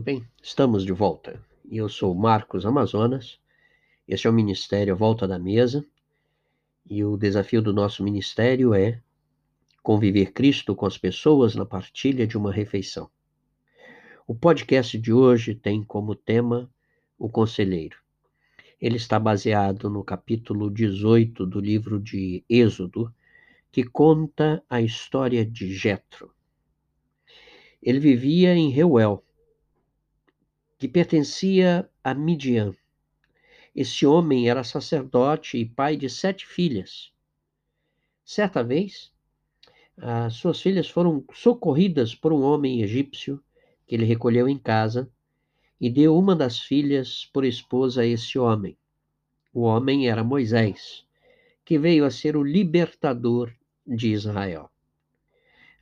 tudo bem? Estamos de volta. E eu sou Marcos Amazonas. Este é o Ministério Volta da Mesa. E o desafio do nosso ministério é conviver Cristo com as pessoas na partilha de uma refeição. O podcast de hoje tem como tema o conselheiro. Ele está baseado no capítulo 18 do livro de Êxodo, que conta a história de Jetro. Ele vivia em Reuel, que pertencia a Midian. Esse homem era sacerdote e pai de sete filhas. Certa vez, as suas filhas foram socorridas por um homem egípcio que ele recolheu em casa e deu uma das filhas por esposa a esse homem. O homem era Moisés, que veio a ser o libertador de Israel.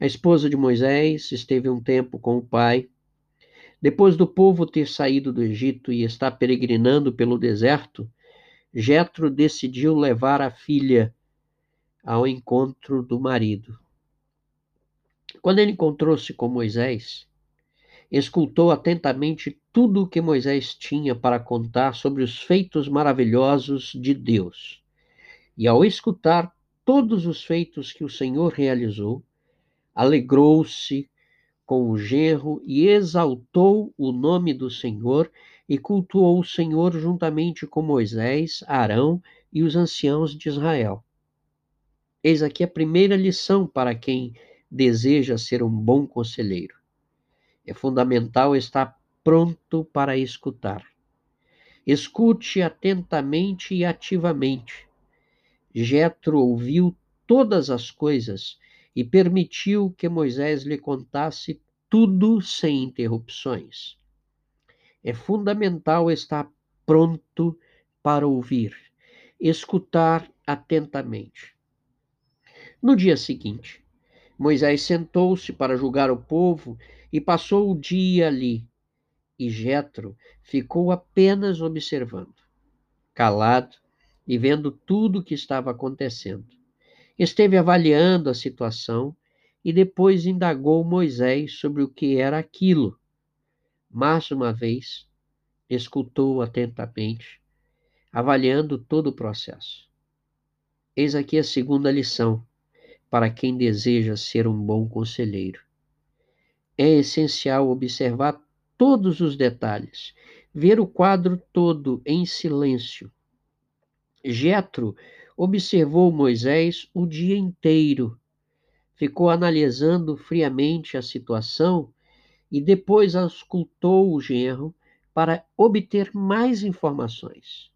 A esposa de Moisés esteve um tempo com o pai. Depois do povo ter saído do Egito e estar peregrinando pelo deserto, Jetro decidiu levar a filha ao encontro do marido. Quando ele encontrou-se com Moisés, escutou atentamente tudo o que Moisés tinha para contar sobre os feitos maravilhosos de Deus. E ao escutar todos os feitos que o Senhor realizou, alegrou-se com o genro e exaltou o nome do Senhor e cultuou o Senhor juntamente com Moisés, Arão e os anciãos de Israel. Eis aqui a primeira lição para quem deseja ser um bom conselheiro. É fundamental estar pronto para escutar. Escute atentamente e ativamente Jetro ouviu todas as coisas e permitiu que Moisés lhe contasse tudo sem interrupções. É fundamental estar pronto para ouvir, escutar atentamente. No dia seguinte, Moisés sentou-se para julgar o povo e passou o dia ali. E Jetro ficou apenas observando, calado e vendo tudo o que estava acontecendo. Esteve avaliando a situação e depois indagou Moisés sobre o que era aquilo. Mais uma vez, escutou atentamente, avaliando todo o processo. Eis aqui a segunda lição para quem deseja ser um bom conselheiro. É essencial observar todos os detalhes, ver o quadro todo em silêncio Jetro observou Moisés o dia inteiro. Ficou analisando friamente a situação e depois auscultou o genro para obter mais informações.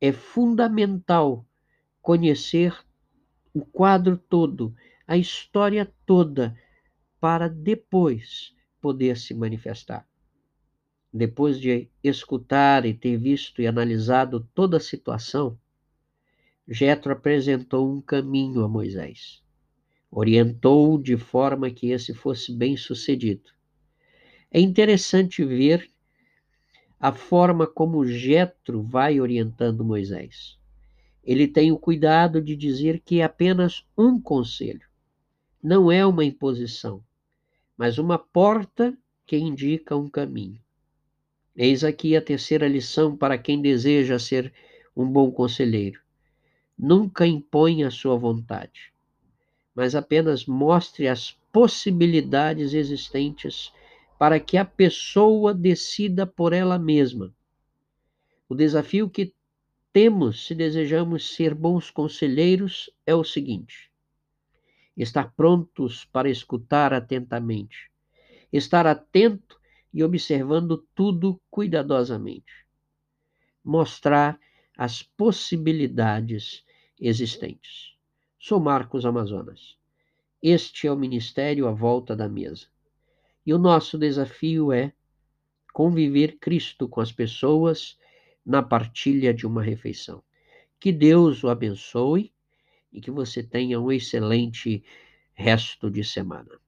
É fundamental conhecer o quadro todo, a história toda, para depois poder se manifestar. Depois de escutar e ter visto e analisado toda a situação, Jetro apresentou um caminho a Moisés. Orientou de forma que esse fosse bem sucedido. É interessante ver a forma como Jetro vai orientando Moisés. Ele tem o cuidado de dizer que é apenas um conselho, não é uma imposição, mas uma porta que indica um caminho. Eis aqui a terceira lição para quem deseja ser um bom conselheiro. Nunca imponha a sua vontade, mas apenas mostre as possibilidades existentes para que a pessoa decida por ela mesma. O desafio que temos se desejamos ser bons conselheiros é o seguinte: estar prontos para escutar atentamente, estar atento e observando tudo cuidadosamente. Mostrar as possibilidades existentes. Sou Marcos Amazonas. Este é o Ministério à Volta da Mesa. E o nosso desafio é conviver Cristo com as pessoas na partilha de uma refeição. Que Deus o abençoe e que você tenha um excelente resto de semana.